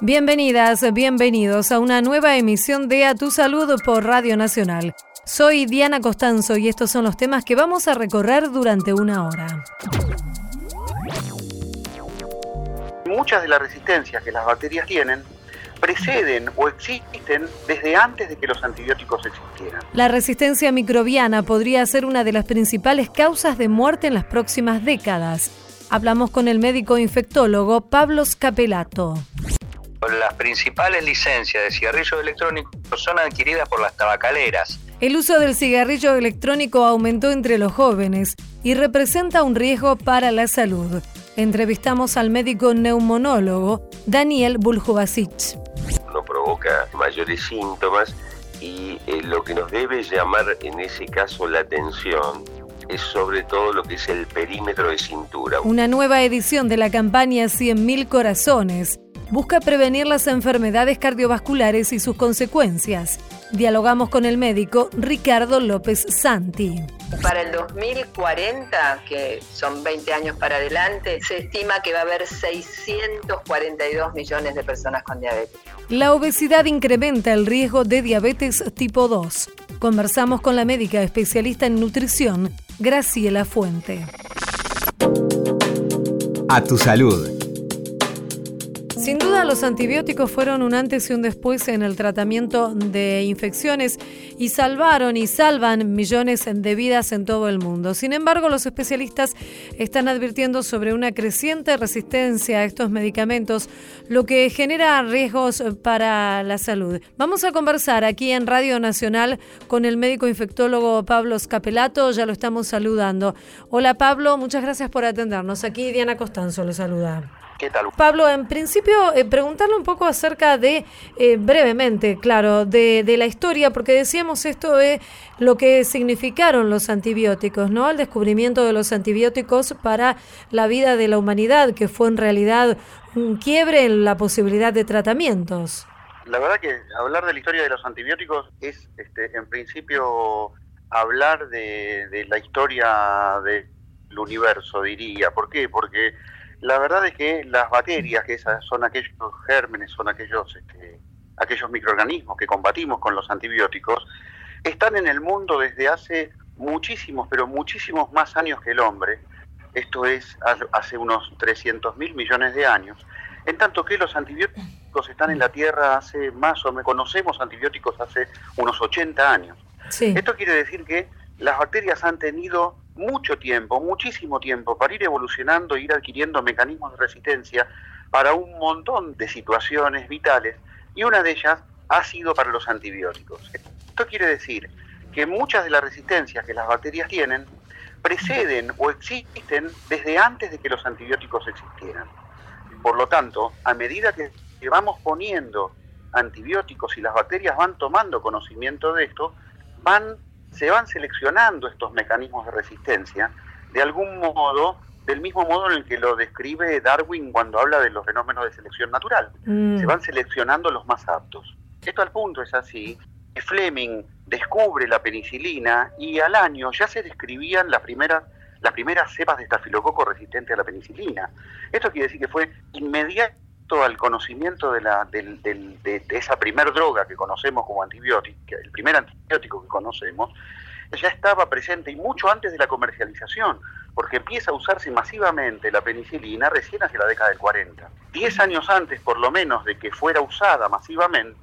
Bienvenidas, bienvenidos a una nueva emisión de A Tu Salud por Radio Nacional. Soy Diana Costanzo y estos son los temas que vamos a recorrer durante una hora. Muchas de las resistencias que las bacterias tienen preceden o existen desde antes de que los antibióticos existieran. La resistencia microbiana podría ser una de las principales causas de muerte en las próximas décadas. Hablamos con el médico infectólogo Pablo Scapelato. Las principales licencias de cigarrillos electrónicos son adquiridas por las tabacaleras. El uso del cigarrillo electrónico aumentó entre los jóvenes y representa un riesgo para la salud. Entrevistamos al médico neumonólogo Daniel Buljubasic. No provoca mayores síntomas y eh, lo que nos debe llamar en ese caso la atención es sobre todo lo que es el perímetro de cintura. Una nueva edición de la campaña 100.000 corazones busca prevenir las enfermedades cardiovasculares y sus consecuencias. Dialogamos con el médico Ricardo López Santi. Para el 2040, que son 20 años para adelante, se estima que va a haber 642 millones de personas con diabetes. La obesidad incrementa el riesgo de diabetes tipo 2. Conversamos con la médica especialista en nutrición, Graciela Fuente. A tu salud sin duda los antibióticos fueron un antes y un después en el tratamiento de infecciones y salvaron y salvan millones de vidas en todo el mundo. Sin embargo, los especialistas están advirtiendo sobre una creciente resistencia a estos medicamentos, lo que genera riesgos para la salud. Vamos a conversar aquí en Radio Nacional con el médico infectólogo Pablo Scapelato, ya lo estamos saludando. Hola Pablo, muchas gracias por atendernos. Aquí Diana Costanzo lo saluda. ¿Qué tal? Pablo, en principio, eh, preguntarle un poco acerca de, eh, brevemente, claro, de, la historia, porque decíamos esto de lo que significaron los antibióticos, ¿no? El descubrimiento de los antibióticos para la vida de la humanidad, que fue en realidad un quiebre en la posibilidad de tratamientos. La verdad que hablar de la historia de los antibióticos es, este, en principio, hablar de, de la historia del universo, diría. ¿Por qué? Porque la verdad es que las bacterias, que esas son aquellos gérmenes, son aquellos, este, aquellos microorganismos que combatimos con los antibióticos, están en el mundo desde hace muchísimos, pero muchísimos más años que el hombre. Esto es hace unos 300 mil millones de años. En tanto que los antibióticos están en la Tierra hace más o menos, conocemos antibióticos hace unos 80 años. Esto quiere decir que las bacterias han tenido mucho tiempo, muchísimo tiempo, para ir evolucionando e ir adquiriendo mecanismos de resistencia para un montón de situaciones vitales y una de ellas ha sido para los antibióticos. Esto quiere decir que muchas de las resistencias que las bacterias tienen preceden o existen desde antes de que los antibióticos existieran. Por lo tanto, a medida que vamos poniendo antibióticos y las bacterias van tomando conocimiento de esto, van se van seleccionando estos mecanismos de resistencia de algún modo, del mismo modo en el que lo describe Darwin cuando habla de los fenómenos de selección natural. Mm. Se van seleccionando los más aptos. Esto al punto es así. que Fleming descubre la penicilina y al año ya se describían las primeras las primeras cepas de estafilococo resistentes a la penicilina. Esto quiere decir que fue al conocimiento de, la, de, esa primer droga que conocemos como antibiótico, el primer antibiótico que conocemos, ya estaba presente y mucho antes de la comercialización, porque empieza a usarse masivamente la penicilina recién hacia la década del 40. Diez años antes, por lo menos, de que fuera usada masivamente,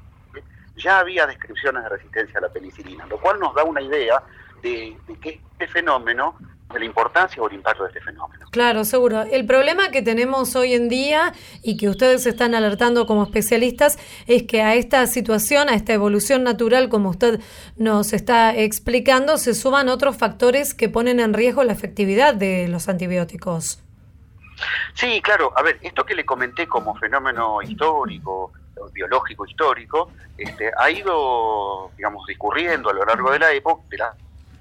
ya había descripciones de resistencia a la penicilina, lo cual nos da una idea de, de que este fenómeno de la importancia o el impacto de este fenómeno. Claro, seguro. El problema que tenemos hoy en día y que ustedes están alertando como especialistas es que a esta situación, a esta evolución natural, como usted nos está explicando, se suman otros factores que ponen en riesgo la efectividad de los antibióticos. Sí, claro. A ver, esto que le comenté como fenómeno histórico, biológico histórico, este, ha ido, digamos, discurriendo a lo largo de la época, de la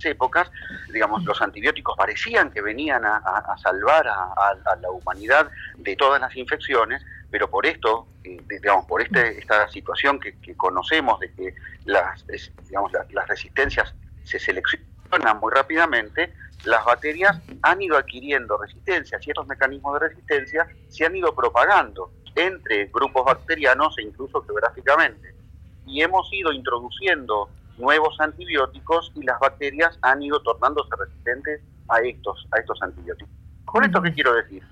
épocas, digamos, los antibióticos parecían que venían a, salvar a, la humanidad de todas las infecciones, pero por esto, eh, digamos, por este, esta situación que, conocemos de que las, digamos, las resistencias se seleccionan muy rápidamente, las bacterias han ido adquiriendo resistencias y estos mecanismos de resistencia se han ido propagando entre grupos bacterianos e incluso geográficamente. Y hemos ido introduciendo nuevos antibióticos y las bacterias han ido tornándose resistentes a estos, a estos antibióticos. ¿Con esto qué quiero decir?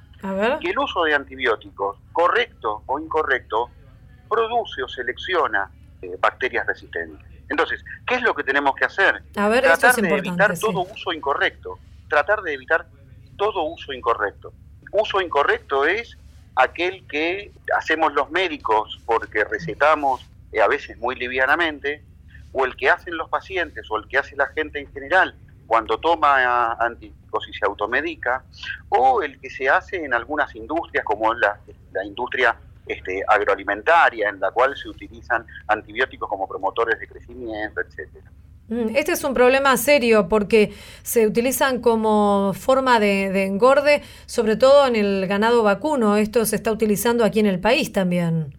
Que el uso de antibióticos, correcto o incorrecto, produce o selecciona eh, bacterias resistentes. Entonces, ¿qué es lo que tenemos que hacer? tratar de evitar todo uso incorrecto. Tratar de evitar todo uso incorrecto. Uso incorrecto es aquel que hacemos los médicos porque recetamos eh, a veces muy livianamente, o el que hacen los pacientes, o el que hace la gente en general cuando toma antibióticos y se automedica, o el que se hace en algunas industrias como la, la industria este, agroalimentaria, en la cual se utilizan antibióticos como promotores de crecimiento, etcétera. Mm, este es un problema serio porque se utilizan como forma de, engorde, sobre todo en el ganado vacuno. Esto se está utilizando aquí en el país también.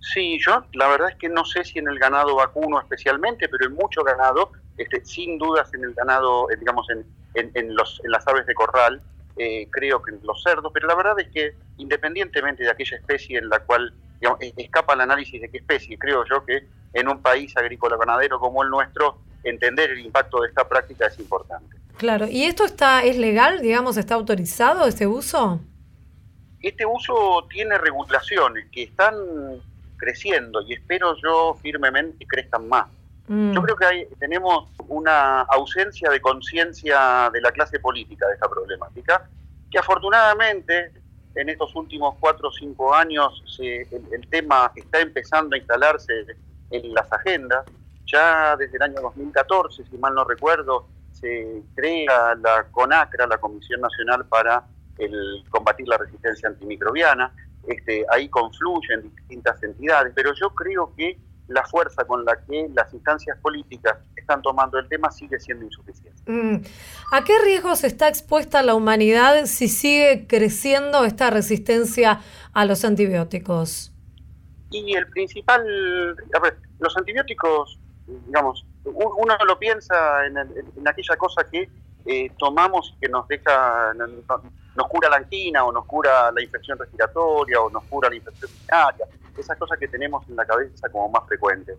Sí, yo la verdad es que no sé si en el ganado vacuno especialmente, pero en mucho ganado, este, sin dudas en el ganado, eh, digamos, en, en, los, en las aves de corral, eh, creo que en los cerdos, pero la verdad es que independientemente de aquella especie en la cual e, escapa el análisis de qué especie, creo yo que en un país agrícola ganadero como el nuestro, entender el impacto de esta práctica es importante. Claro, ¿y esto está es legal, digamos, está autorizado este uso? Este uso tiene regulaciones que están creciendo y espero yo firmemente que crezcan más. Mm. Yo creo que hay, tenemos una ausencia de conciencia de la clase política de esta problemática, que afortunadamente en estos últimos cuatro o cinco años el, tema está empezando a instalarse en las agendas. Ya desde el año 2014, si mal no recuerdo, se crea la CONACRA, la Comisión Nacional para el combatir la resistencia antimicrobiana. Este, ahí confluyen distintas entidades, pero yo creo que la fuerza con la que las instancias políticas están tomando el tema sigue siendo insuficiente. Mm. ¿A qué riesgos está expuesta la humanidad si sigue creciendo esta resistencia a los antibióticos? Y el principal, a ver, los antibióticos, digamos, uno lo piensa en, aquella cosa que eh, tomamos que nos deja, nos cura la angina o nos cura la infección respiratoria o nos cura la infección urinaria esas cosas que tenemos en la cabeza como más frecuentes.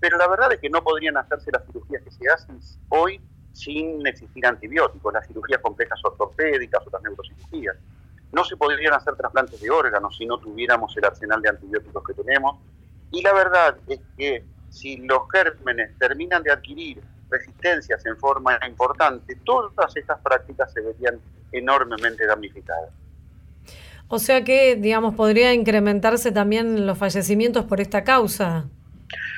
Pero la verdad es que no podrían hacerse las cirugías que se hacen hoy sin existir antibióticos, las cirugías complejas ortopédicas o las neurocirugías. No se podrían hacer trasplantes de órganos si no tuviéramos el arsenal de antibióticos que tenemos. Y la verdad es que si los gérmenes terminan de adquirir resistencias en forma importante, todas estas prácticas se verían enormemente damnificadas. O sea que, digamos, podría incrementarse también los fallecimientos por esta causa.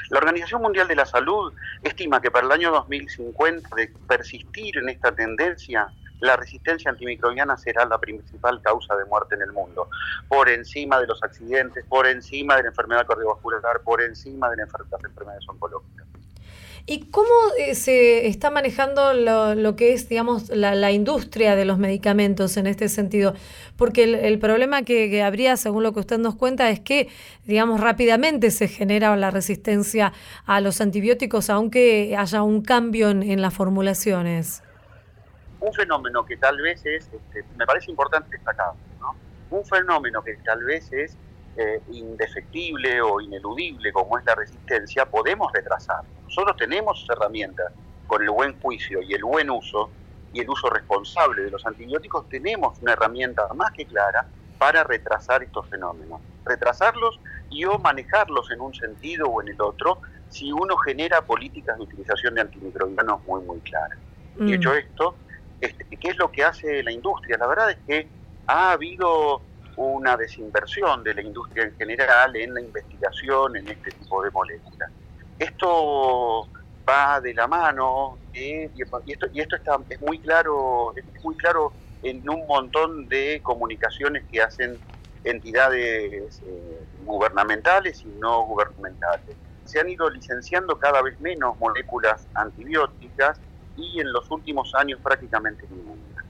La Organización Mundial de la Salud estima que para el año 2050, de persistir en esta tendencia, la resistencia antimicrobiana será la principal causa de muerte en el mundo, por encima de los accidentes, por encima de la enfermedad cardiovascular, por encima de las enfermedades oncológicas. ¿Y cómo eh, se está manejando lo, que es, digamos, la, industria de los medicamentos en este sentido? Porque el, problema que, habría, según lo que usted nos cuenta, es que, digamos, rápidamente se genera la resistencia a los antibióticos, aunque haya un cambio en, las formulaciones. Un fenómeno que tal vez es, este, me parece importante destacar, ¿no? Un fenómeno que tal vez es eh, indefectible o ineludible como es la resistencia, podemos retrasar. Nosotros tenemos herramientas con el buen juicio y el buen uso y el uso responsable de los antibióticos, tenemos una herramienta más que clara para retrasar estos fenómenos. Retrasarlos y o manejarlos en un sentido o en el otro si uno genera políticas de utilización de antimicrobianos muy, muy claras. Y mm. hecho esto, este, ¿qué es lo que hace la industria? La verdad es que ha habido una desinversión de la industria en general en la investigación en este tipo de moléculas. Esto va de la mano y, esto, y esto está, es muy claro, es muy claro en un montón de comunicaciones que hacen entidades eh, gubernamentales y no gubernamentales. Se han ido licenciando cada vez menos moléculas antibióticas y en los últimos años prácticamente ninguna.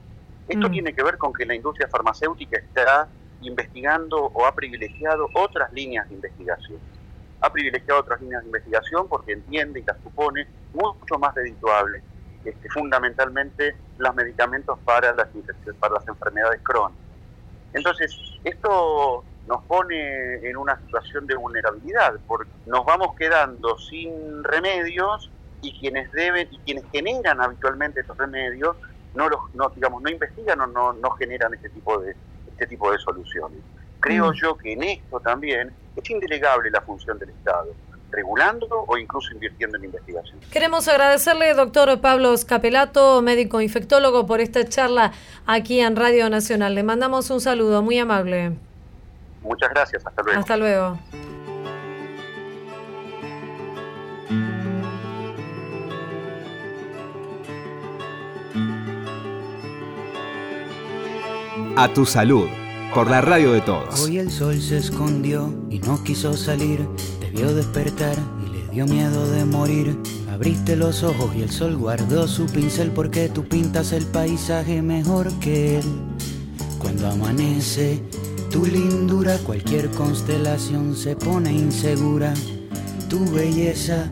Esto mm. tiene que ver con que la industria farmacéutica está investigando o ha privilegiado otras líneas de investigación. Ha privilegiado otras líneas de investigación porque entiende y las supone mucho más redituables, este, fundamentalmente los medicamentos para las, para las enfermedades crónicas. Entonces, esto nos pone en una situación de vulnerabilidad, porque nos vamos quedando sin remedios y quienes deben y quienes generan habitualmente estos remedios no los no digamos no investigan o no, no generan este tipo de este tipo de soluciones. Creo mm. yo que en esto también es indelegable la función del Estado regulando o incluso invirtiendo en investigación. Queremos agradecerle, doctor Pablo Scapelato, médico infectólogo, por esta charla aquí en Radio Nacional. Le mandamos un saludo muy amable. Muchas gracias, hasta luego. Hasta luego. A tu salud, por la radio de todos. Hoy el sol se escondió y no quiso salir, te vio despertar y le dio miedo de morir. Abriste los ojos y el sol guardó su pincel porque tú pintas el paisaje mejor que él. Cuando amanece, tu lindura, cualquier constelación se pone insegura. Tu belleza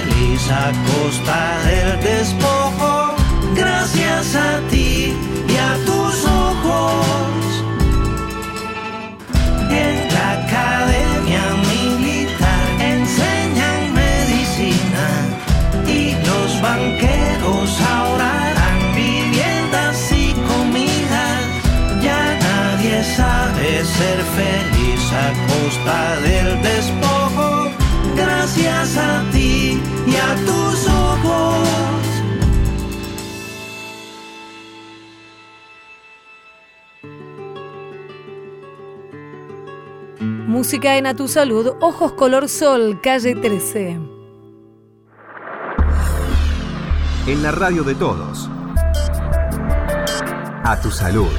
a costa del despojo. Gracias a ti y a tus ojos. En la academia militar enseñan medicina y los banqueros ahora dan viviendas y comidas. Ya nadie sabe ser feliz a costa del Música en A Tu Salud, Ojos Color Sol, calle 13. En la radio de todos. A Tu Salud.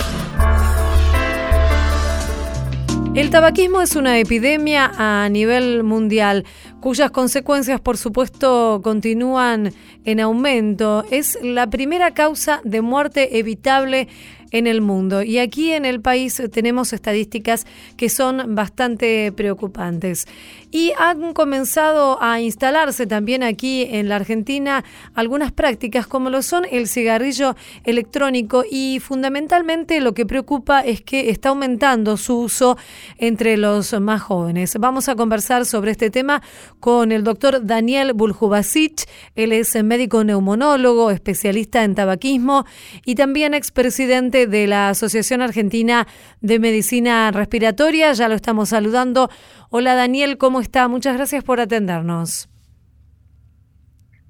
El tabaquismo es una epidemia a nivel mundial cuyas consecuencias, por supuesto, continúan en aumento. Es la primera causa de muerte evitable en el mundo. Y aquí en el país tenemos estadísticas que son bastante preocupantes. Y han comenzado a instalarse también aquí en la Argentina algunas prácticas como lo son el cigarrillo electrónico y fundamentalmente lo que preocupa es que está aumentando su uso entre los más jóvenes. Vamos a conversar sobre este tema con el doctor Daniel Buljubasic. Él es médico neumonólogo, especialista en tabaquismo y también expresidente de la Asociación Argentina de Medicina Respiratoria. Ya lo estamos saludando. Hola Daniel, ¿cómo está? Muchas gracias por atendernos.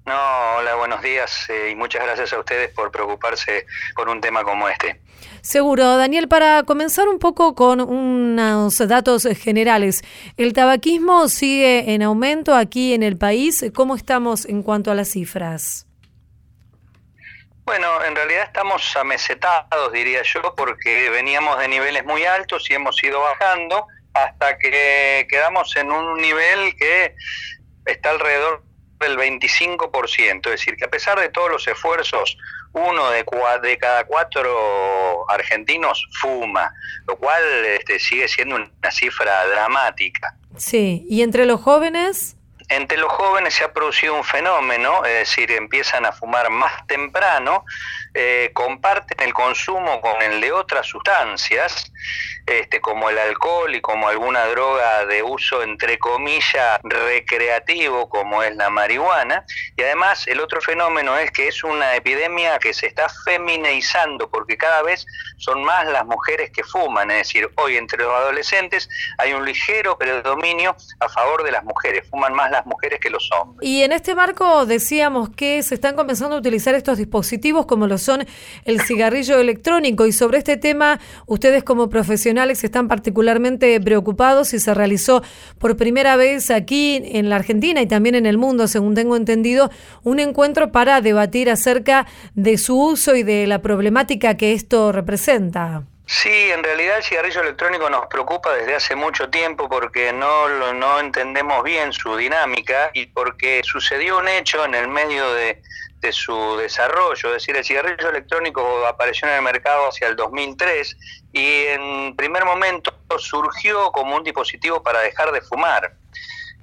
No, hola, buenos días eh, y muchas gracias a ustedes por preocuparse por un tema como este. Seguro, Daniel, para comenzar un poco con unos datos generales. ¿El tabaquismo sigue en aumento aquí en el país? ¿Cómo estamos en cuanto a las cifras? Bueno, en realidad estamos amesetados, diría yo, porque veníamos de niveles muy altos y hemos ido bajando hasta que quedamos en un nivel que está alrededor del 25%, es decir, que a pesar de todos los esfuerzos, uno de, de cada cuatro argentinos fuma, lo cual este, sigue siendo una cifra dramática. Sí, ¿y entre los jóvenes? Entre los jóvenes se ha producido un fenómeno, es decir, empiezan a fumar más temprano, eh, comparten el consumo con el de otras sustancias, este, como el alcohol y como alguna droga de uso entre comillas recreativo como es la marihuana. Y además el otro fenómeno es que es una epidemia que se está feminizando porque cada vez son más las mujeres que fuman. Es decir, hoy entre los adolescentes hay un ligero predominio a favor de las mujeres. Fuman más las mujeres que los hombres. Y en este marco decíamos que se están comenzando a utilizar estos dispositivos como lo son el cigarrillo electrónico y sobre este tema ustedes como profesionales están particularmente preocupados y se realizó por primera vez aquí en la Argentina y también en el mundo, según tengo entendido, un encuentro para debatir acerca de su uso y de la problemática que esto representa. Sí, en realidad el cigarrillo electrónico nos preocupa desde hace mucho tiempo porque no, no entendemos bien su dinámica y porque sucedió un hecho en el medio de, de su desarrollo, es decir, el cigarrillo electrónico apareció en el mercado hacia el 2003 y en primer momento surgió como un dispositivo para dejar de fumar.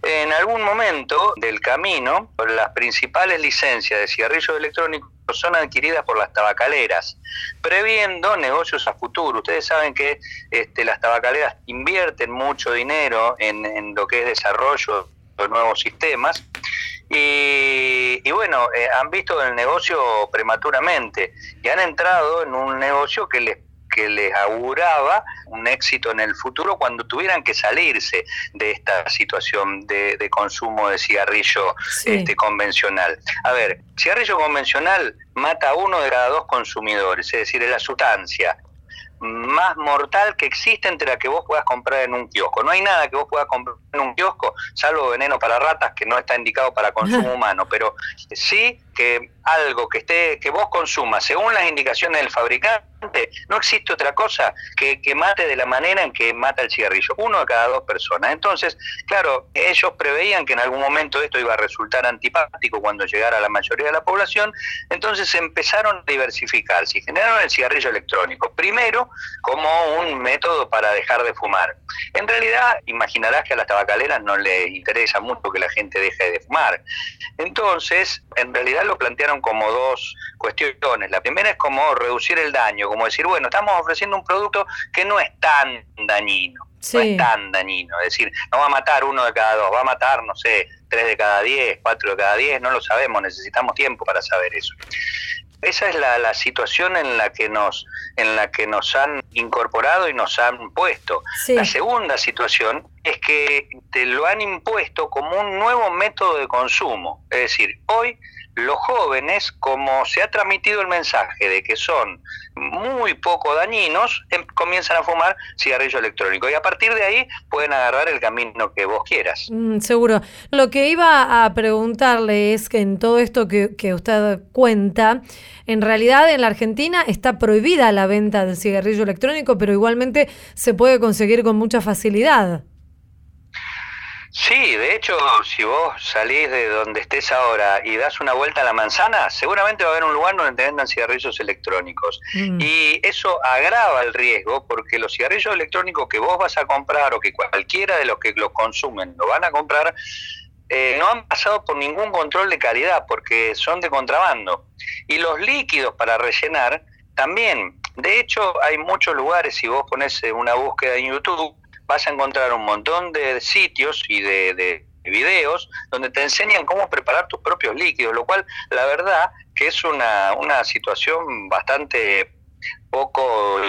En algún momento del camino, las principales licencias de cigarrillos electrónicos son adquiridas por las tabacaleras, previendo negocios a futuro. Ustedes saben que este, las tabacaleras invierten mucho dinero en, en lo que es desarrollo de nuevos sistemas y, bueno, eh, han visto el negocio prematuramente y han entrado en un negocio que les que les auguraba un éxito en el futuro cuando tuvieran que salirse de esta situación de, consumo de cigarrillo este, convencional. A ver, cigarrillo convencional mata a uno de cada dos consumidores, es decir, es la sustancia más mortal que existe entre la que vos puedas comprar en un kiosco. No hay nada que vos puedas comprar en un kiosco, salvo veneno para ratas que no está indicado para consumo humano, pero sí que algo que esté que vos consumas según las indicaciones del fabricante, no existe otra cosa que, mate de la manera en que mata el cigarrillo, uno de cada dos personas. Entonces, claro, ellos preveían que en algún momento esto iba a resultar antipático cuando llegara a la mayoría de la población, entonces empezaron a diversificarse y generaron el cigarrillo electrónico, primero como un método para dejar de fumar. En realidad, imaginarás que a las tabacaleras no les interesa mucho que la gente deje de fumar. Entonces, en realidad lo plantearon como dos cuestiones. La primera es como reducir el daño, como decir, bueno, estamos ofreciendo un producto que no es tan dañino. No es tan dañino, es decir, no va a matar uno de cada dos, va a matar, no sé, tres de cada diez, cuatro de cada diez, no lo sabemos, necesitamos tiempo para saber eso. Esa es la, situación en la que nos en la que nos han incorporado y nos han puesto. La segunda situación es que te lo han impuesto como un nuevo método de consumo. Es decir, hoy los jóvenes, como se ha transmitido el mensaje de que son muy poco dañinos, em, comienzan a fumar cigarrillo electrónico y a partir de ahí pueden agarrar el camino que vos quieras. Mm, seguro. Lo que iba a preguntarle es que en todo esto que, que usted cuenta, en realidad en la Argentina está prohibida la venta del cigarrillo electrónico, pero igualmente se puede conseguir con mucha facilidad. Sí, de hecho, si vos salís de donde estés ahora y das una vuelta a la manzana, seguramente va a haber un lugar donde te vendan cigarrillos electrónicos. Mm. Y eso agrava el riesgo porque los cigarrillos electrónicos que vos vas a comprar o que cualquiera de los que los consumen lo van a comprar, eh, no han pasado por ningún control de calidad porque son de contrabando. Y los líquidos para rellenar también. De hecho, hay muchos lugares, si vos pones una búsqueda en YouTube, vas a encontrar un montón de sitios y de, videos donde te enseñan cómo preparar tus propios líquidos, lo cual la verdad que es una, una situación bastante poco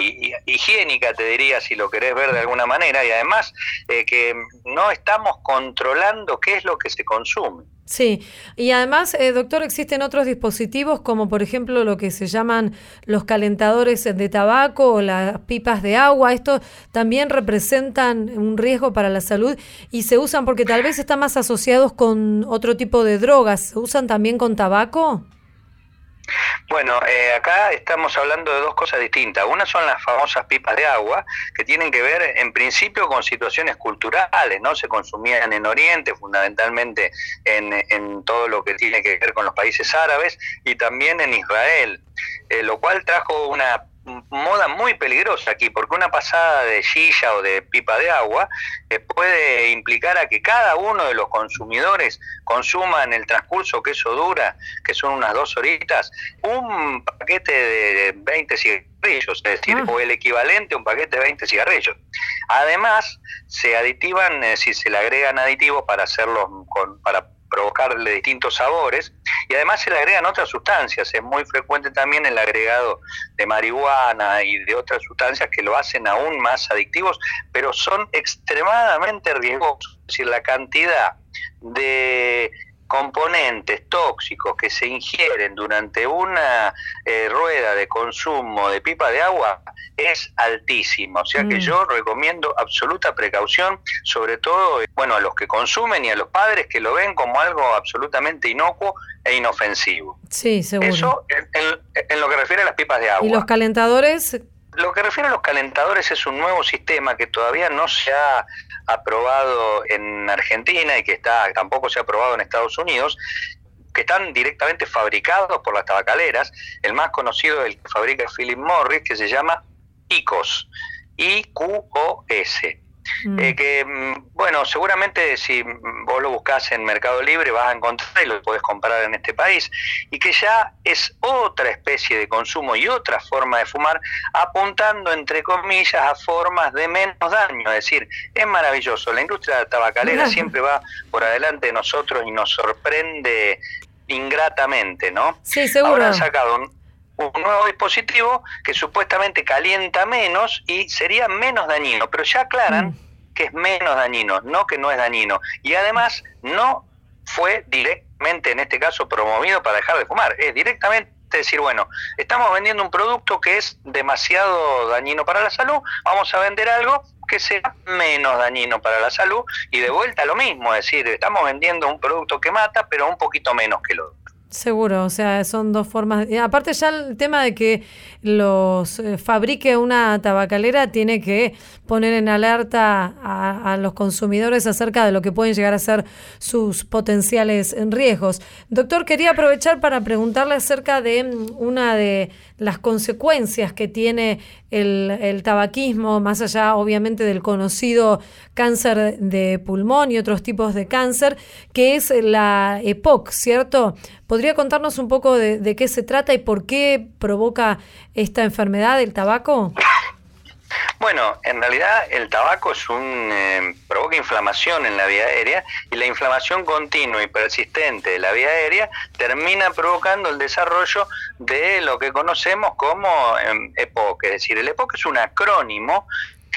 higiénica, te diría, si lo querés ver de alguna manera, y además eh, que no estamos controlando qué es lo que se consume. Sí, y además, eh, doctor, existen otros dispositivos como por ejemplo lo que se llaman los calentadores de tabaco o las pipas de agua. Estos también representan un riesgo para la salud y se usan porque tal vez están más asociados con otro tipo de drogas. ¿Se usan también con tabaco? Bueno, eh, acá estamos hablando de dos cosas distintas. Una son las famosas pipas de agua, que tienen que ver en principio con situaciones culturales, ¿no? Se consumían en Oriente, fundamentalmente en, todo lo que tiene que ver con los países árabes y también en Israel, eh, lo cual trajo una moda muy peligrosa aquí, porque una pasada de silla o de pipa de agua eh, puede implicar a que cada uno de los consumidores consuma en el transcurso que eso dura, que son unas dos horitas, un paquete de 20 cigarrillos, es decir, ah. o el equivalente a un paquete de 20 cigarrillos. Además, se aditivan, eh, si se le agregan aditivos para hacerlos con, para provocarle distintos sabores y además se le agregan otras sustancias. Es muy frecuente también el agregado de marihuana y de otras sustancias que lo hacen aún más adictivos, pero son extremadamente riesgosos. Es decir, la cantidad de componentes tóxicos que se ingieren durante una eh, rueda de consumo de pipa de agua es altísima. O sea que mm. yo recomiendo absoluta precaución, sobre todo bueno, a los que consumen y a los padres que lo ven como algo absolutamente inocuo e inofensivo. Sí, seguro. Eso en, lo que refiere a las pipas de agua. ¿Y los calentadores? Lo que refiere a los calentadores es un nuevo sistema que todavía no se ha aprobado en Argentina y que está tampoco se ha aprobado en Estados Unidos, que están directamente fabricados por las tabacaleras. El más conocido es el que fabrica Philip Morris, que se llama ICOS, I-Q-O-S. Mm. Eh, que, mm, bueno, seguramente si vos lo buscas en Mercado Libre vas a encontrar y lo puedes comprar en este país, y que ya es otra especie de consumo y otra forma de fumar, apuntando, entre comillas, a formas de menos daño. Es decir, es maravilloso. La industria tabacalera siempre va por adelante de nosotros y nos sorprende ingratamente, ¿no? Sí, seguro. Ahora han sacado un, un nuevo dispositivo que supuestamente calienta menos y sería menos dañino, pero ya aclaran mm. que es menos dañino, no que no es dañino. Y además no fue directamente, en este caso, promovido para dejar de fumar, es directamente decir, bueno, estamos vendiendo un producto que es demasiado dañino para la salud, vamos a vender algo que sea menos dañino para la salud y de vuelta lo mismo, es decir, estamos vendiendo un producto que mata, pero un poquito menos que lo otro. Seguro, o sea, son dos formas. Y aparte ya el tema de que los eh, fabrique una tabacalera tiene que poner en alerta a, los consumidores acerca de lo que pueden llegar a ser sus potenciales riesgos. Doctor, quería aprovechar para preguntarle acerca de mm, una de las consecuencias que tiene el, el tabaquismo, más allá obviamente del conocido cáncer de pulmón y otros tipos de cáncer, que es la EPOC, ¿cierto? ¿Podría contarnos un poco de, qué se trata y por qué provoca esta enfermedad del tabaco? Bueno, en realidad el tabaco es un eh, provoca inflamación en la vía aérea y la inflamación continua y persistente de la vía aérea termina provocando el desarrollo de lo que conocemos como eh, EPOC, es decir, el EPOC es un acrónimo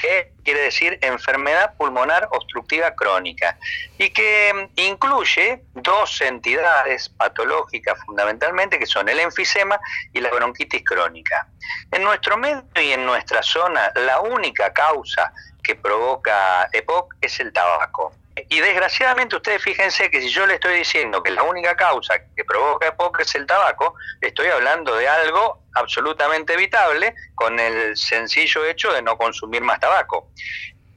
que quiere decir enfermedad pulmonar obstructiva crónica, y que mm, incluye dos entidades patológicas fundamentalmente, que son el enfisema y la bronquitis crónica. En nuestro medio y en nuestra zona, la única causa que provoca EPOC es el tabaco. Y desgraciadamente ustedes fíjense que si yo le estoy diciendo que la única causa que provoca EPOC es el tabaco, estoy hablando de algo absolutamente evitable con el sencillo hecho de no consumir más tabaco.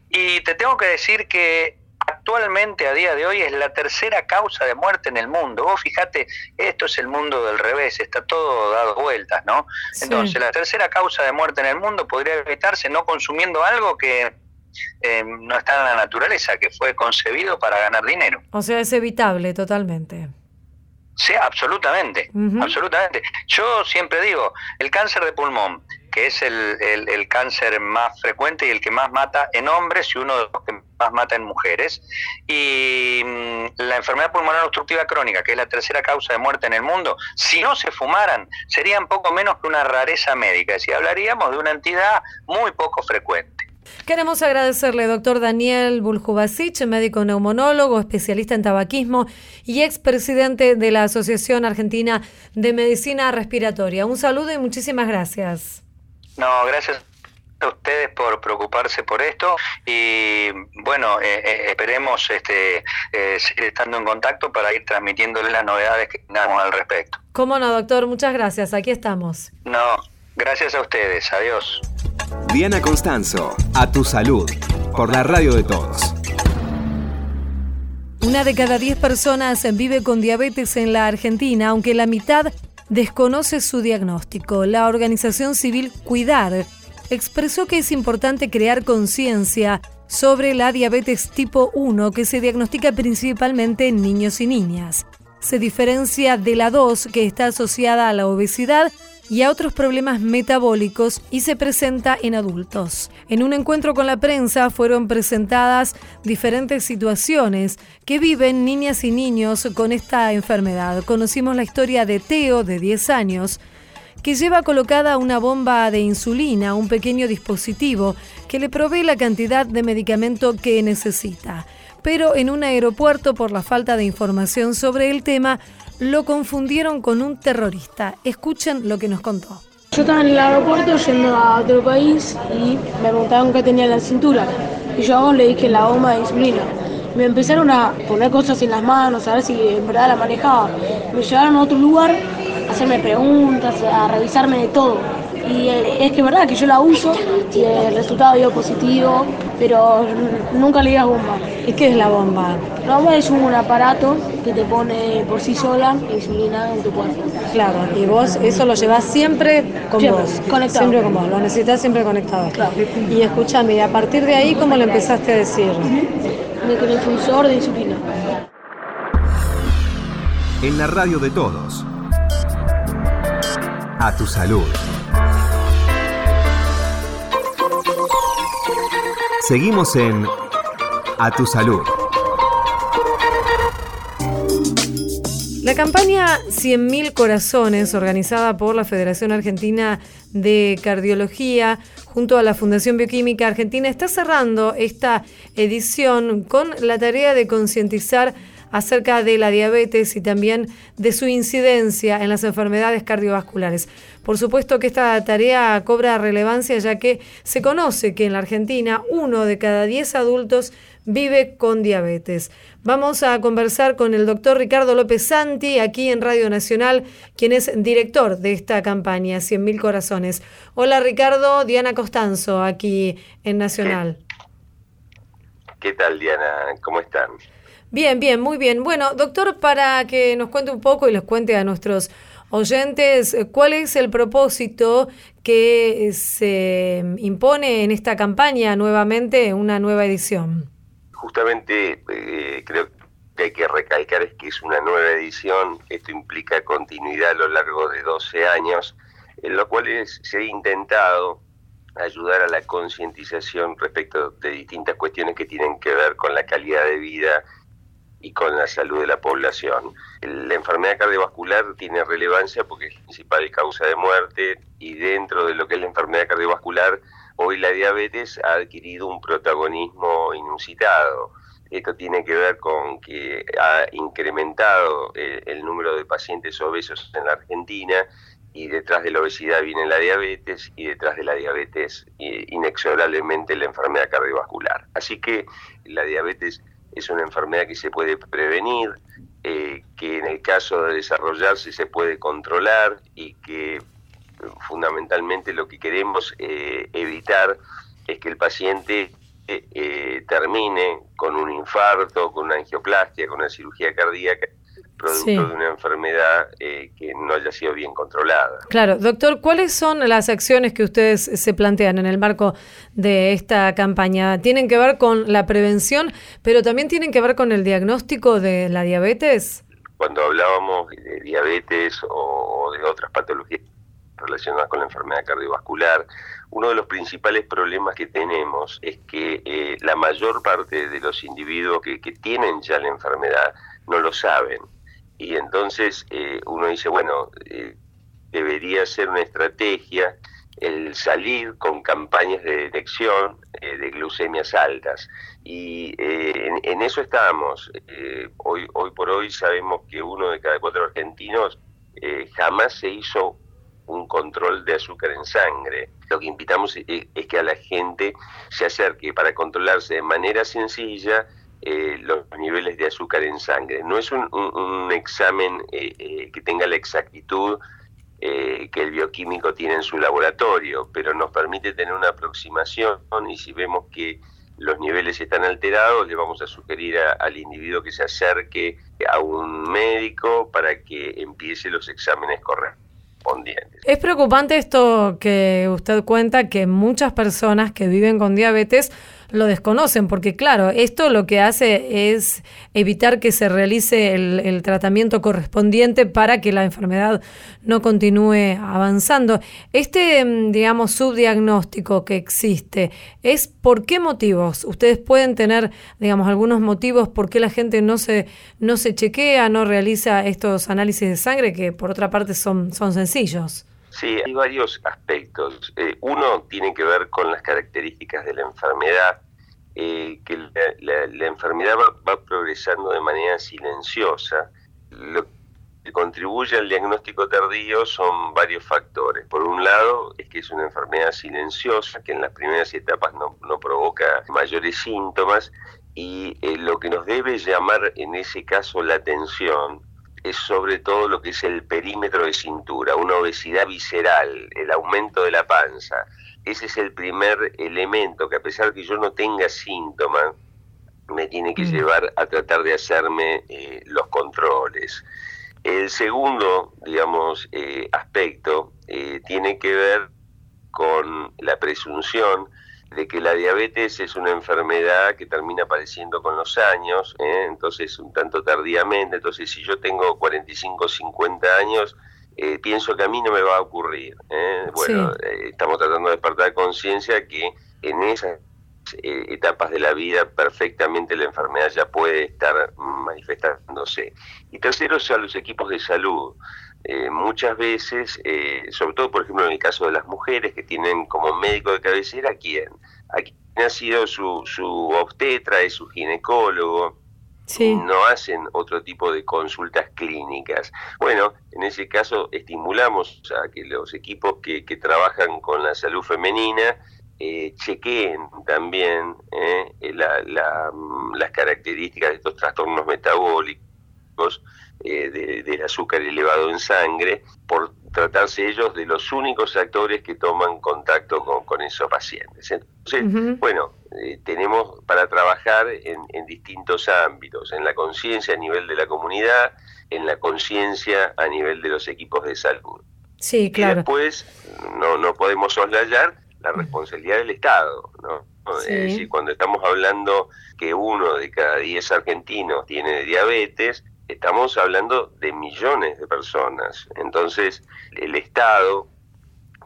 Y te tengo que decir que actualmente a día de hoy es la tercera causa de muerte en el mundo. Vos fíjate, esto es el mundo del revés, está todo dado vueltas, ¿no? Entonces, la tercera causa de muerte en el mundo podría evitarse no consumiendo algo que eh, no está en la naturaleza, que fue concebido para ganar dinero. O sea, es evitable totalmente. Sí, absolutamente, absolutamente. Yo siempre digo, el cáncer de pulmón, que es el, el, cáncer más frecuente y el que más mata en hombres y uno de los que más mata en mujeres, y mm, la enfermedad pulmonar obstructiva crónica, que es la tercera causa de muerte en el mundo, si no se fumaran, serían poco menos que una rareza médica, es decir, hablaríamos de una entidad muy poco frecuente. Queremos agradecerle, doctor Daniel Buljubasic, médico neumonólogo, especialista en tabaquismo y expresidente de la Asociación Argentina de Medicina Respiratoria. Un saludo y muchísimas gracias. No, gracias a ustedes por preocuparse por esto y bueno, eh, eh, esperemos este, eh, seguir estando en contacto para ir transmitiéndole las novedades que tengamos al respecto. Cómo no, doctor, muchas gracias, aquí estamos. No, gracias a ustedes, adiós. Diana Constanzo, a tu salud, por la radio de todos. Una de cada diez personas vive con diabetes en la Argentina, aunque la mitad desconoce su diagnóstico. La organización civil Cuidar expresó que es importante crear conciencia sobre la diabetes tipo 1 que se diagnostica principalmente en niños y niñas. Se diferencia de la 2 que está asociada a la obesidad y a otros problemas metabólicos y se presenta en adultos. En un encuentro con la prensa fueron presentadas diferentes situaciones que viven niñas y niños con esta enfermedad. Conocimos la historia de Teo, de 10 años, que lleva colocada una bomba de insulina, un pequeño dispositivo que le provee la cantidad de medicamento que necesita. Pero en un aeropuerto, por la falta de información sobre el tema, lo confundieron con un terrorista. Escuchen lo que nos contó. Yo estaba en el aeropuerto yendo a otro país y me preguntaron qué tenía en la cintura. Y yo le dije la bomba de insulina. Me empezaron a poner cosas en las manos, a ver si en verdad la manejaba. Me llevaron a otro lugar a hacerme preguntas, a revisarme de todo. Y es que es verdad que yo la uso y el resultado dio positivo, pero nunca le digas bomba. ¿Y qué es la bomba? La bomba es un aparato que te pone por sí sola insulina en tu cuerpo. Claro, y vos eso lo llevas siempre con Siempre, vos. conectado. Siempre con vos, lo necesitas siempre conectado. Claro. Y escúchame, ¿y a partir de ahí cómo le empezaste a decir? Con el infusor de insulina. En la radio de todos. A tu salud. Seguimos en A tu salud. La campaña 100.000 corazones, organizada por la Federación Argentina de Cardiología junto a la Fundación Bioquímica Argentina, está cerrando esta edición con la tarea de concientizar acerca de la diabetes y también de su incidencia en las enfermedades cardiovasculares. Por supuesto que esta tarea cobra relevancia ya que se conoce que en la Argentina uno de cada 10 adultos vive con diabetes. Vamos a conversar con el doctor Ricardo López Santi, aquí en Radio Nacional, quien es director de esta campaña, 100.000 corazones. Hola Ricardo, Diana Costanzo, aquí en Nacional. ¿Qué tal, Diana? ¿Cómo están? Bien, bien, muy bien. Bueno, doctor, para que nos cuente un poco y les cuente a nuestros oyentes eh, cuál es el propósito que se impone en esta campaña nuevamente, una nueva edición. Justamente eh, creo que hay que recalcar es que es una nueva edición, esto implica continuidad a lo largo de 12 años, en lo cual se ha intentado ayudar a la concientización respecto de distintas cuestiones que tienen que ver con la calidad de vida con la salud de la población. La enfermedad cardiovascular tiene relevancia porque es la principal causa de muerte y dentro de lo que es la enfermedad cardiovascular, hoy la diabetes ha adquirido un protagonismo inusitado. Esto tiene que ver con que ha incrementado eh, el número de pacientes obesos en la Argentina y detrás de la obesidad viene la diabetes y detrás de la diabetes eh, inexorablemente la enfermedad cardiovascular. Así que la diabetes es una enfermedad que se puede prevenir, eh, que en el caso de desarrollarse se puede controlar y que eh, fundamentalmente lo que queremos eh, evitar es que el paciente eh, termine con un infarto, con una angioplastia, con una cirugía cardíaca, producto Sí. de una enfermedad eh, que no haya sido bien controlada. Claro, doctor, ¿cuáles son las acciones que ustedes se plantean en el marco de esta campaña? ¿Tienen que ver con la prevención, pero también tienen que ver con el diagnóstico de la diabetes? cuando hablábamos de diabetes o de otras patologías relacionadas con la enfermedad cardiovascular, uno de los principales problemas que tenemos es que eh, la mayor parte de los individuos que, que tienen ya la enfermedad no lo saben. Y entonces eh, uno dice, bueno, eh, debería ser una estrategia el salir con campañas de detección eh, de glucemias altas. Y eh, en, eso estamos. Eh, hoy, hoy por hoy sabemos que uno de cada cuatro argentinos jamás se hizo un control de azúcar en sangre. Lo que invitamos es, que a la gente se acerque para controlarse de manera sencilla los niveles de azúcar en sangre. No es un, examen que tenga la exactitud eh, que el bioquímico tiene en su laboratorio, pero nos permite tener una aproximación y si vemos que los niveles están alterados, le vamos a sugerir al individuo que se acerque a un médico para que empiece los exámenes correspondientes. Es preocupante esto que usted cuenta, que muchas personas que viven con diabetes lo desconocen, porque claro, esto lo que hace es evitar que se realice el, tratamiento correspondiente para que la enfermedad no continúe avanzando. Este, mm, digamos, subdiagnóstico que existe, ¿es por qué motivos? Ustedes pueden tener, digamos, algunos motivos por qué la gente no se, no se chequea, no realiza estos análisis de sangre, que por otra parte son, son sencillos. Sí, hay varios aspectos. Eh, uno tiene que ver con las características de la enfermedad, eh, que la, enfermedad va, progresando de manera silenciosa. Lo que contribuye al diagnóstico tardío son varios factores. Por un lado, es que es una enfermedad silenciosa, que en las primeras etapas no, provoca mayores síntomas, y eh, lo que nos debe llamar en ese caso la atención es sobre todo lo que es el perímetro de cintura, una obesidad visceral, el aumento de la panza. Ese es el primer elemento que a pesar de que yo no tenga síntomas, me tiene que mm. llevar a tratar de hacerme eh, los controles. El segundo, digamos, eh, aspecto eh, tiene que ver con la presunción de que la diabetes es una enfermedad que termina apareciendo con los años, ¿eh? entonces un tanto tardíamente, entonces si yo tengo 45, 50 años, eh, pienso que a mí no me va a ocurrir. ¿eh? Bueno, estamos tratando de despertar conciencia que en esas etapas de la vida perfectamente la enfermedad ya puede estar manifestándose. Y tercero, son los equipos de salud. Eh, muchas veces, eh, sobre todo por ejemplo en el caso de las mujeres que tienen como médico de cabecera, ¿quién? A quien ha sido su, su obstetra, es su ginecólogo, no hacen otro tipo de consultas clínicas. Bueno, en ese caso estimulamos a que los equipos que, que trabajan con la salud femenina eh, chequeen también eh, la, las características de estos trastornos metabólicos eh, del azúcar elevado en sangre, por tratarse ellos de los únicos actores que toman contacto con, esos pacientes. Entonces, bueno, eh, tenemos para trabajar en, distintos ámbitos, en la conciencia a nivel de la comunidad, en la conciencia a nivel de los equipos de salud. Sí, claro. Y después no, no podemos soslayar la responsabilidad del Estado, ¿no? Es decir, cuando estamos hablando que uno de cada diez argentinos tiene diabetes, estamos hablando de millones de personas. Entonces, el Estado,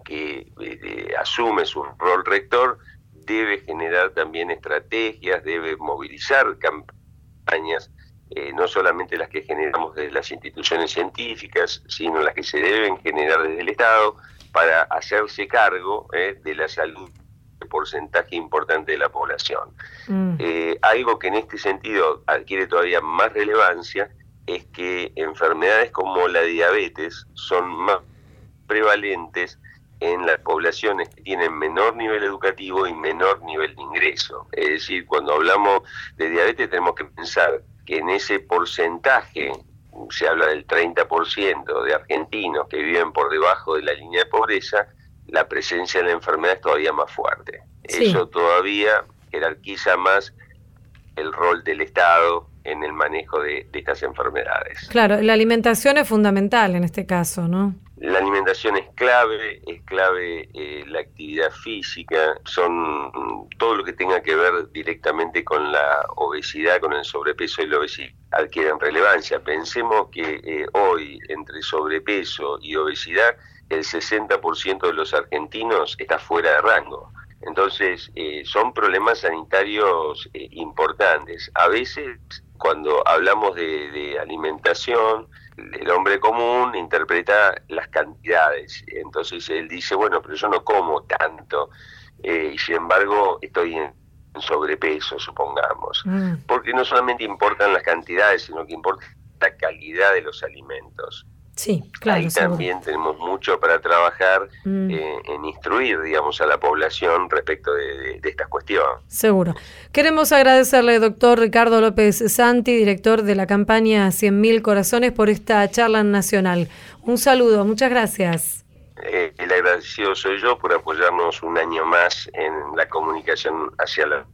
que eh, asume su rol rector, debe generar también estrategias, debe movilizar campañas, eh, no solamente las que generamos desde las instituciones científicas, sino las que se deben generar desde el Estado para hacerse cargo eh, de la salud de porcentaje importante de la población. Mm. algo que en este sentido adquiere todavía más relevancia es que enfermedades como la diabetes son más prevalentes en las poblaciones que tienen menor nivel educativo y menor nivel de ingreso. Es decir, cuando hablamos de diabetes tenemos que pensar que en ese porcentaje, se habla del 30% de argentinos que viven por debajo de la línea de pobreza, la presencia de la enfermedad es todavía más fuerte. Eso todavía jerarquiza más el rol del Estado en el manejo de, estas enfermedades. Claro, la alimentación es fundamental en este caso, ¿no? La alimentación es clave, es clave eh, la actividad física, son todo lo que tenga que ver directamente con la obesidad, con el sobrepeso y la obesidad adquieren relevancia. Pensemos que eh, hoy entre sobrepeso y obesidad el 60% de los argentinos está fuera de rango. Entonces, eh, son problemas sanitarios importantes. A veces cuando hablamos de, alimentación, el hombre común interpreta las cantidades. Entonces él dice, bueno, pero yo no como tanto. Eh, y sin embargo estoy en sobrepeso, supongamos. Mm. Porque no solamente importan las cantidades, sino que importa la calidad de los alimentos. Sí, claro. Ahí también tenemos mucho para trabajar mm. eh, en instruir, digamos, a la población respecto de, esta cuestión. Seguro. Queremos agradecerle, doctor Ricardo López Santi, director de la campaña 100.000 Corazones, por esta charla nacional. Un saludo, muchas gracias. Eh, el agradecido soy yo por apoyarnos un año más en la comunicación hacia la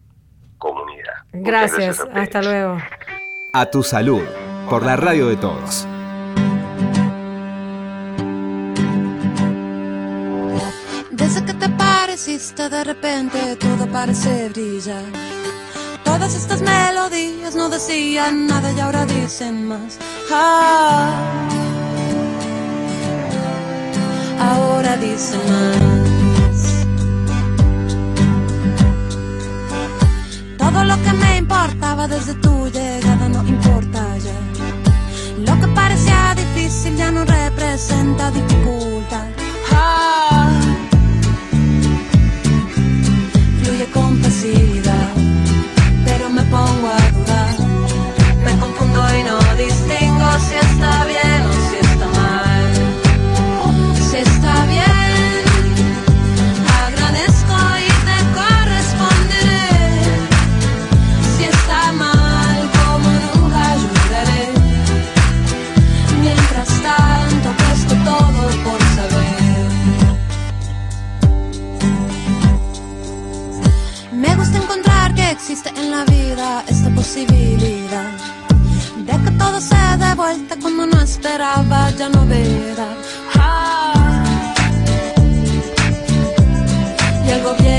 comunidad. gracias hasta luego. A tu salud, por la radio de todos. Desde que te apareciste de repente todo parece brillar. Todas estas melodías no decían nada y ahora dicen más. Ah, ahora dicen más. Todo lo que me importaba desde tu llegada no importa ya. Lo que parecía difícil ya no representa dificultad. Ah, pero me pongo a en la vida esta posibilidad de que todo se dé vuelta como no esperaba, ya no verá. Ah. Y algo viene,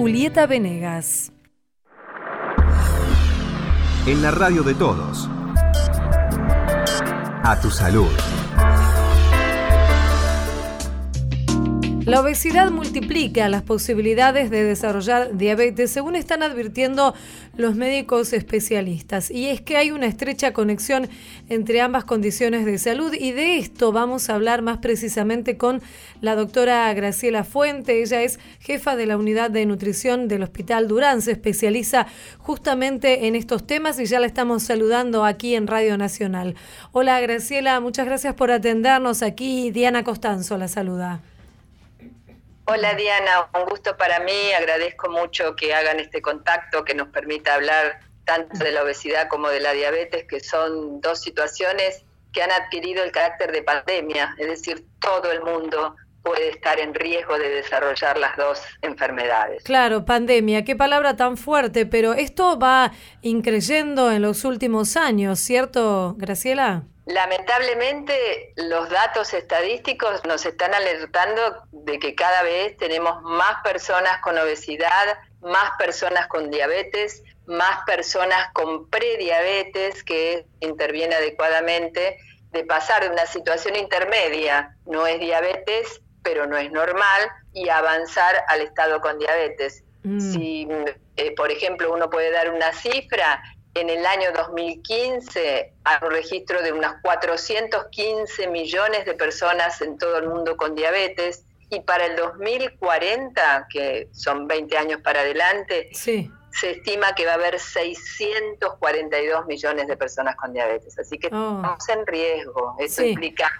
Julieta Venegas. En la radio de todos. A tu salud. La obesidad multiplica las posibilidades de desarrollar diabetes, según están advirtiendo los médicos especialistas. Y es que hay una estrecha conexión entre ambas condiciones de salud y de esto vamos a hablar más precisamente con la doctora Graciela Fuente. Ella es jefa de la unidad de nutrición del Hospital Durán, se especializa justamente en estos temas y ya la estamos saludando aquí en Radio Nacional. Hola Graciela, muchas gracias por atendernos aquí. Diana Costanzo la saluda. Hola Diana, un gusto para mí, agradezco mucho que hagan este contacto que nos permita hablar tanto de la obesidad como de la diabetes, que son dos situaciones que han adquirido el carácter de pandemia, es decir, todo el mundo puede estar en riesgo de desarrollar las dos enfermedades. Claro, pandemia, qué palabra tan fuerte, pero esto va increyendo en los últimos años, ¿cierto, Graciela? Lamentablemente, los datos estadísticos nos están alertando de que cada vez tenemos más personas con obesidad más personas con diabetes, más personas con prediabetes que interviene adecuadamente, de pasar de una situación intermedia, no es diabetes, pero no es normal, y avanzar al estado con diabetes. Mm. Si, eh, por ejemplo, uno puede dar una cifra, en el año 2015 hay un registro de unas 415 millones de personas en todo el mundo con diabetes y para el 2040, que son 20 años para adelante, Sí. se estima que va a haber 642 millones de personas con diabetes. Así que Oh. estamos en riesgo. Eso Sí. implica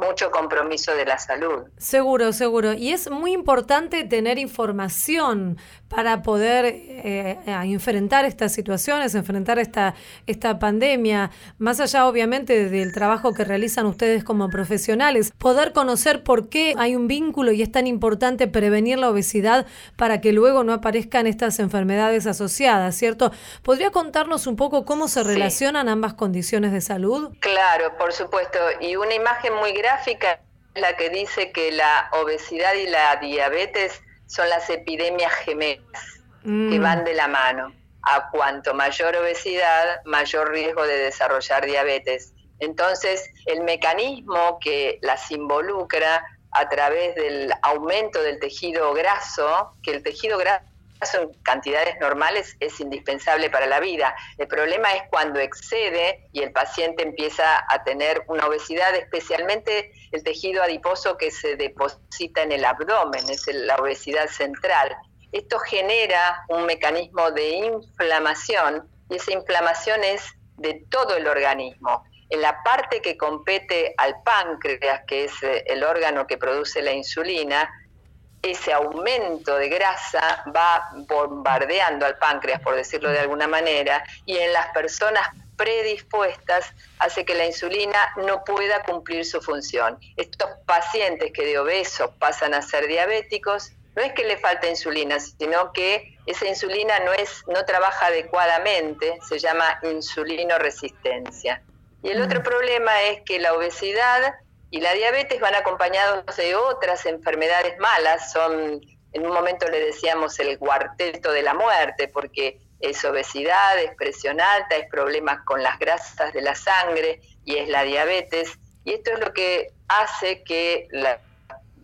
mucho compromiso de la salud. Seguro, seguro. Y es muy importante tener información para poder eh, enfrentar estas situaciones, enfrentar esta, esta pandemia, más allá obviamente del trabajo que realizan ustedes como profesionales, poder conocer por qué hay un vínculo y es tan importante prevenir la obesidad para que luego no aparezcan estas enfermedades asociadas, ¿cierto? ¿Podría contarnos un poco cómo se relacionan ambas condiciones de salud? Claro, por supuesto. Y una imagen muy gráfica es la que dice que la obesidad y la diabetes son las epidemias gemelas que Mm. van de la mano. A cuanto mayor obesidad, mayor riesgo de desarrollar diabetes. Entonces, el mecanismo que las involucra a través del aumento del tejido graso, que el tejido graso en cantidades normales es indispensable para la vida. El problema es cuando excede y el paciente empieza a tener una obesidad, especialmente el tejido adiposo que se deposita en el abdomen, es la obesidad central. Esto genera un mecanismo de inflamación y esa inflamación es de todo el organismo. En la parte que compete al páncreas, que es eh, el órgano que produce la insulina, ese aumento de grasa va bombardeando al páncreas, por decirlo de alguna manera, y en las personas predispuestas hace que la insulina no pueda cumplir su función. Estos pacientes que de obesos pasan a ser diabéticos, no es que le falta insulina, sino que esa insulina no, es, no trabaja adecuadamente, se llama insulinoresistencia. Y el otro problema es que la obesidad y la diabetes van acompañados de otras enfermedades malas, son, en un momento le decíamos el cuarteto de la muerte, porque es obesidad, es presión alta, es problemas con las grasas de la sangre y es la diabetes. Y esto es lo que hace que las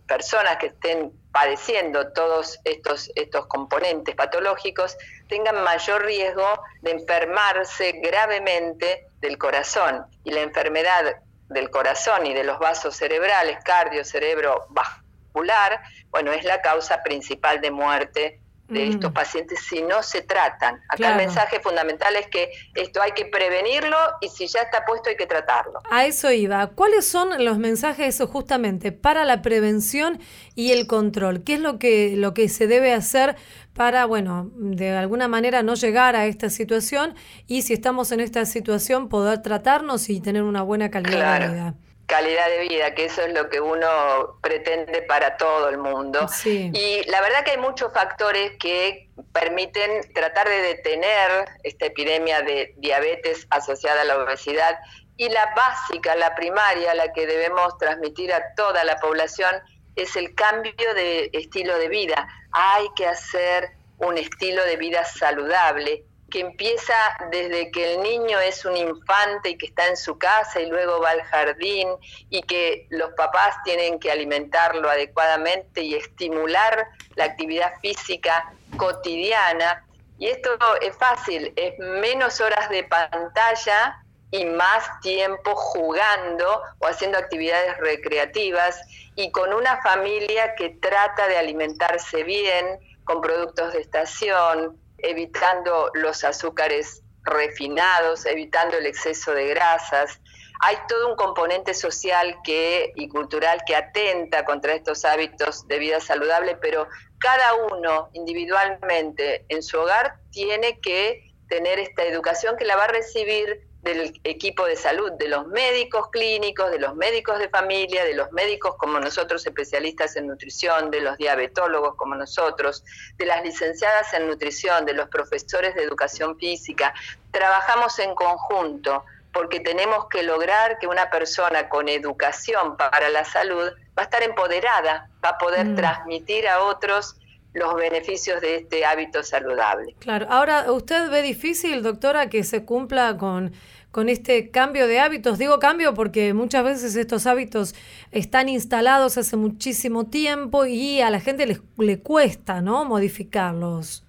personas que estén padeciendo todos estos, estos componentes patológicos tengan mayor riesgo de enfermarse gravemente del corazón. Y la enfermedad del corazón y de los vasos cerebrales, cardio, cerebro, vascular, bueno, es la causa principal de muerte de Mm. estos pacientes si no se tratan. Acá Claro. el mensaje fundamental es que esto hay que prevenirlo y si ya está puesto hay que tratarlo. A eso iba. ¿Cuáles son los mensajes justamente para la prevención y el control? ¿Qué es lo que, lo que se debe hacer para, bueno, de alguna manera no llegar a esta situación y si estamos en esta situación poder tratarnos y tener una buena calidad Claro. de vida? calidad de vida, que eso es lo que uno pretende para todo el mundo. Sí. Y la verdad que hay muchos factores que permiten tratar de detener esta epidemia de diabetes asociada a la obesidad. Y la básica, la primaria, la que debemos transmitir a toda la población, es el cambio de estilo de vida. Hay que hacer un estilo de vida saludable que empieza desde que el niño es un infante y que está en su casa y luego va al jardín y que los papás tienen que alimentarlo adecuadamente y estimular la actividad física cotidiana. Y esto es fácil, es menos horas de pantalla y más tiempo jugando o haciendo actividades recreativas y con una familia que trata de alimentarse bien, con productos de estación, evitando los azúcares refinados, evitando el exceso de grasas. Hay todo un componente social que, y cultural que atenta contra estos hábitos de vida saludable, pero cada uno individualmente en su hogar tiene que tener esta educación que la va a recibir del equipo de salud, de los médicos clínicos, de los médicos de familia, de los médicos como nosotros especialistas en nutrición, de los diabetólogos como nosotros, de las licenciadas en nutrición, de los profesores de educación física. Trabajamos en conjunto porque tenemos que lograr que una persona con educación para la salud va a estar empoderada, va a poder Mm. transmitir a otros los beneficios de este hábito saludable. Claro, ahora, ¿usted ve difícil, doctora, que se cumpla con, con este cambio de hábitos? Digo cambio porque muchas veces estos hábitos están instalados hace muchísimo tiempo y a la gente les, le cuesta, ¿no? Modificarlos.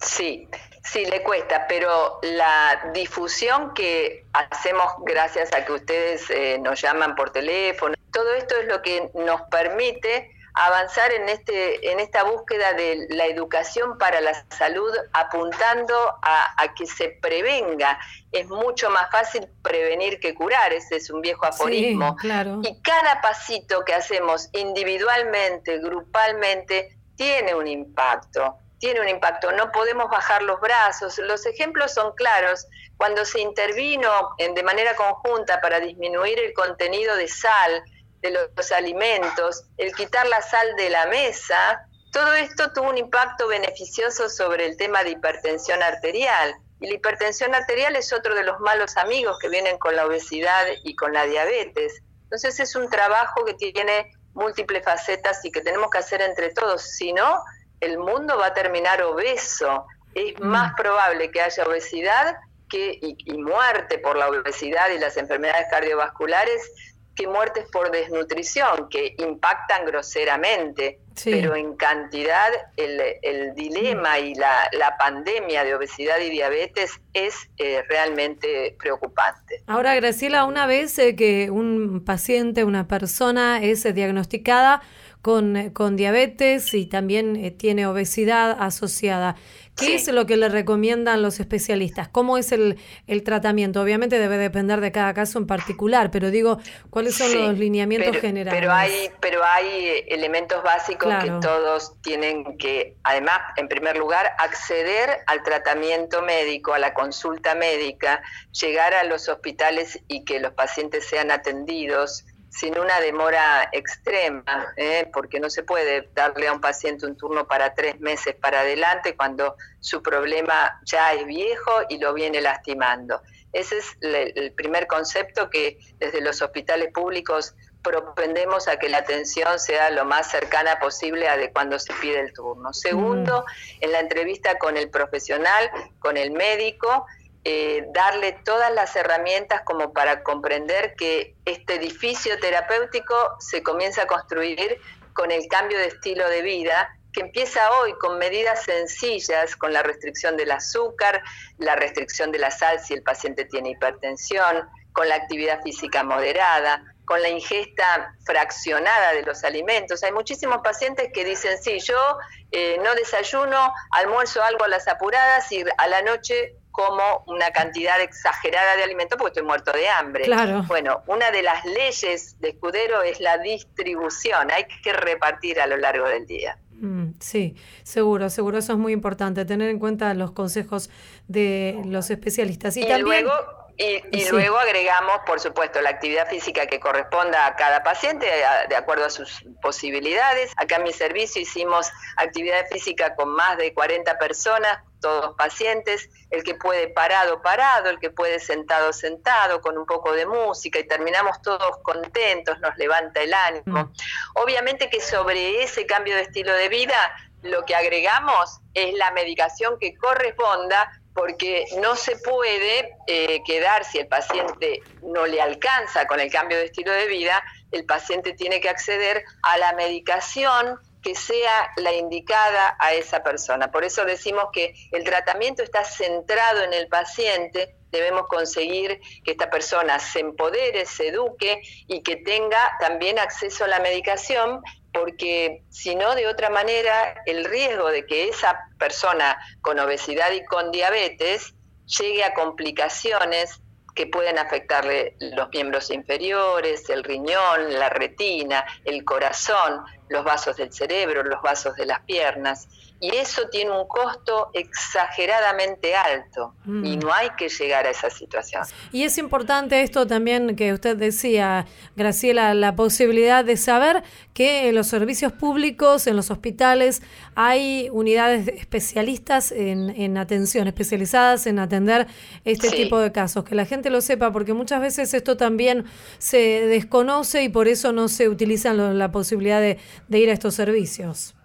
Sí, sí, le cuesta, pero la difusión que hacemos gracias a que ustedes eh, nos llaman por teléfono, todo esto es lo que nos permite avanzar en este en esta búsqueda de la educación para la salud apuntando a, que se prevenga. Es mucho más fácil prevenir que curar ese es un viejo aforismo. claro. y cada pasito que hacemos individualmente grupalmente tiene un impacto tiene un impacto. No podemos bajar los brazos. Los ejemplos son claros. Cuando se intervino en, de manera conjunta para disminuir el contenido de sal de los alimentos, el quitar la sal de la mesa, todo esto tuvo un impacto beneficioso sobre el tema de hipertensión arterial. Y la hipertensión arterial es otro de los malos amigos que vienen con la obesidad y con la diabetes. Entonces es un trabajo que tiene múltiples facetas y que tenemos que hacer entre todos. Si no, el mundo va a terminar obeso. Es más probable que haya obesidad que, y, y muerte por la obesidad y las enfermedades cardiovasculares que muertes por desnutrición, que impactan groseramente, pero en cantidad el, dilema y la, pandemia de obesidad y diabetes es eh, realmente preocupante. Ahora, Graciela, una vez eh, que un paciente, una persona es diagnosticada con, con diabetes y también eh, tiene obesidad asociada, ¿Qué es lo que le recomiendan los especialistas? ¿Cómo es el, el, tratamiento? Obviamente debe depender de cada caso en particular, pero digo, ¿cuáles son los lineamientos generales? Pero hay, pero hay elementos básicos que todos tienen que, además, en primer lugar, acceder al tratamiento médico, a la consulta médica, llegar a los hospitales y que los pacientes sean atendidos sin una demora extrema, ¿eh? porque no se puede darle a un paciente un turno para tres meses para adelante cuando su problema ya es viejo y lo viene lastimando. Ese es el primer concepto que desde los hospitales públicos propendemos a que la atención sea lo más cercana posible a de cuando se pide el turno. Segundo, mm. en la entrevista con el profesional, con el médico, eh, darle todas las herramientas como para comprender que este edificio terapéutico se comienza a construir con el cambio de estilo de vida que empieza hoy con medidas sencillas, con la restricción del azúcar, la restricción de la sal si el paciente tiene hipertensión, con la actividad física moderada, con la ingesta fraccionada de los alimentos. Hay muchísimos pacientes que dicen, sí, yo eh, no desayuno, almuerzo algo a las apuradas y a la noche como una cantidad exagerada de alimentos porque estoy muerto de hambre. Claro. Bueno, una de las leyes de escudero es la distribución, hay que repartir a lo largo del día. Mm, sí, seguro, seguro, eso es muy importante, tener en cuenta los consejos de los especialistas. Y, luego, y, luego agregamos, por supuesto, la actividad física que corresponda a cada paciente de acuerdo a sus posibilidades. Acá en mi servicio hicimos actividad física con más de 40 personas todos pacientes, el que puede parado, parado, el que puede sentado, sentado, con un poco de música y terminamos todos contentos, nos levanta el ánimo. Mm. Obviamente que sobre ese cambio de estilo de vida lo que agregamos es la medicación que corresponda porque no se puede eh, quedar si el paciente no le alcanza con el cambio de estilo de vida, el paciente tiene que acceder a la medicación que sea la indicada a esa persona. Por eso decimos que el tratamiento está centrado en el paciente, debemos conseguir que esta persona se empodere, se eduque y que tenga también acceso a la medicación, porque si no, de otra manera, el riesgo de que esa persona con obesidad y con diabetes llegue a complicaciones que pueden afectarle los miembros inferiores, el riñón, la retina, el corazón, los vasos del cerebro, los vasos de las piernas. Y eso tiene un costo exageradamente alto y mm. no hay que llegar a esa situación. Y es importante esto también que usted decía, Graciela, la posibilidad de saber que en los servicios públicos, en los hospitales, hay unidades especialistas en, atención, especializadas en atender este tipo de casos. Que la gente lo sepa, porque muchas veces esto también se desconoce y por eso no se utiliza la posibilidad de ir a estos servicios.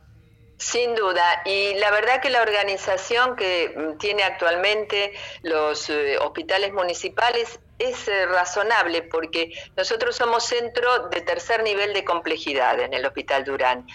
Sin duda, y la verdad que la organización que mm, tiene actualmente los eh, hospitales municipales es eh, razonable porque nosotros somos centro de tercer nivel de complejidad en el Hospital Durán,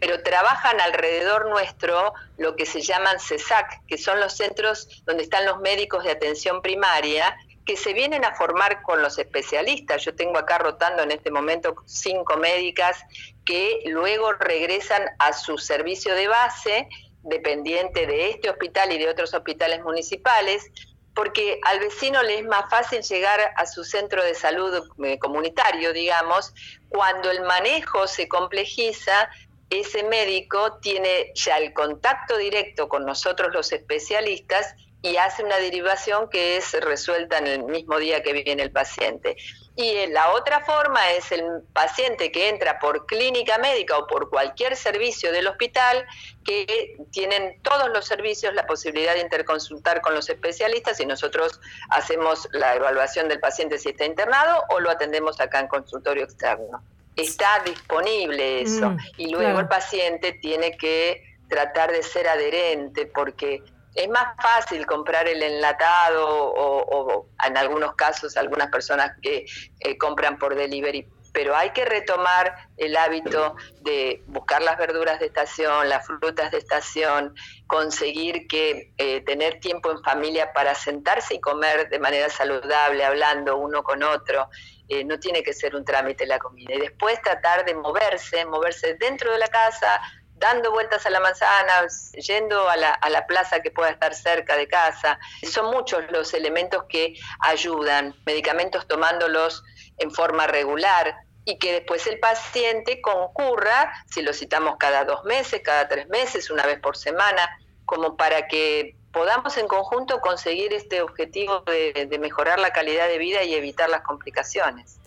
pero trabajan alrededor nuestro lo que se llaman CESAC, que son los centros donde están los médicos de atención primaria que se vienen a formar con los especialistas. Yo tengo acá rotando en este momento cinco médicas que luego regresan a su servicio de base, dependiente de este hospital y de otros hospitales municipales, porque al vecino le es más fácil llegar a su centro de salud eh, comunitario, digamos, cuando el manejo se complejiza, ese médico tiene ya el contacto directo con nosotros los especialistas y hace una derivación que es resuelta en el mismo día que viene el paciente. Y la otra forma es el paciente que entra por clínica médica o por cualquier servicio del hospital, que tienen todos los servicios la posibilidad de interconsultar con los especialistas y nosotros hacemos la evaluación del paciente si está internado o lo atendemos acá en consultorio externo. Está disponible eso Mm, y luego claro. el paciente tiene que tratar de ser adherente porque es más fácil comprar el enlatado o, o en algunos casos algunas personas que eh, compran por delivery, pero hay que retomar el hábito de buscar las verduras de estación, las frutas de estación, conseguir que eh, tener tiempo en familia para sentarse y comer de manera saludable, hablando uno con otro. Eh, no tiene que ser un trámite la comida. Y después tratar de moverse, moverse dentro de la casa, dando vueltas a la manzana, yendo a la, a la plaza que pueda estar cerca de casa. Son muchos los elementos que ayudan, medicamentos tomándolos en forma regular y que después el paciente concurra, si lo citamos cada dos meses, cada tres meses, una vez por semana, como para que podamos en conjunto conseguir este objetivo de, de mejorar la calidad de vida y evitar las complicaciones.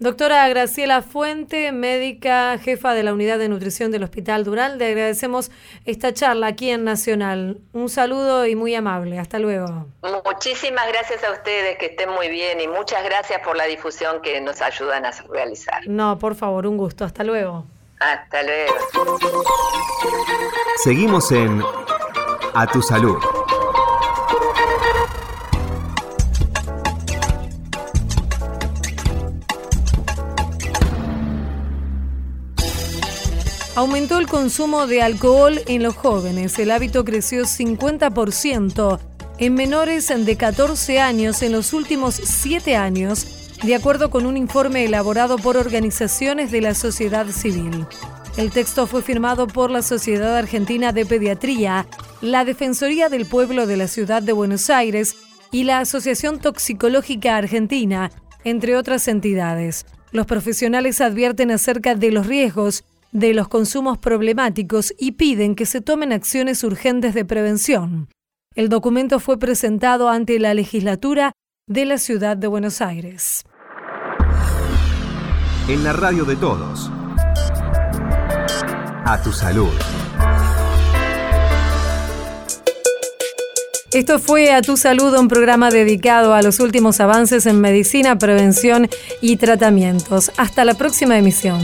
Doctora Graciela Fuente, médica jefa de la unidad de nutrición del Hospital Dural, le agradecemos esta charla aquí en Nacional. Un saludo y muy amable. Hasta luego. Muchísimas gracias a ustedes, que estén muy bien y muchas gracias por la difusión que nos ayudan a realizar. No, por favor, un gusto. Hasta luego. Hasta luego. Seguimos en A Tu Salud. Aumentó el consumo de alcohol en los jóvenes. El hábito creció 50% en menores de 14 años en los últimos 7 años, de acuerdo con un informe elaborado por organizaciones de la sociedad civil. El texto fue firmado por la Sociedad Argentina de Pediatría, la Defensoría del Pueblo de la Ciudad de Buenos Aires y la Asociación Toxicológica Argentina, entre otras entidades. Los profesionales advierten acerca de los riesgos de los consumos problemáticos y piden que se tomen acciones urgentes de prevención. El documento fue presentado ante la legislatura de la Ciudad de Buenos Aires. En la radio de todos. A tu salud. Esto fue A Tu Salud, un programa dedicado a los últimos avances en medicina, prevención y tratamientos. Hasta la próxima emisión.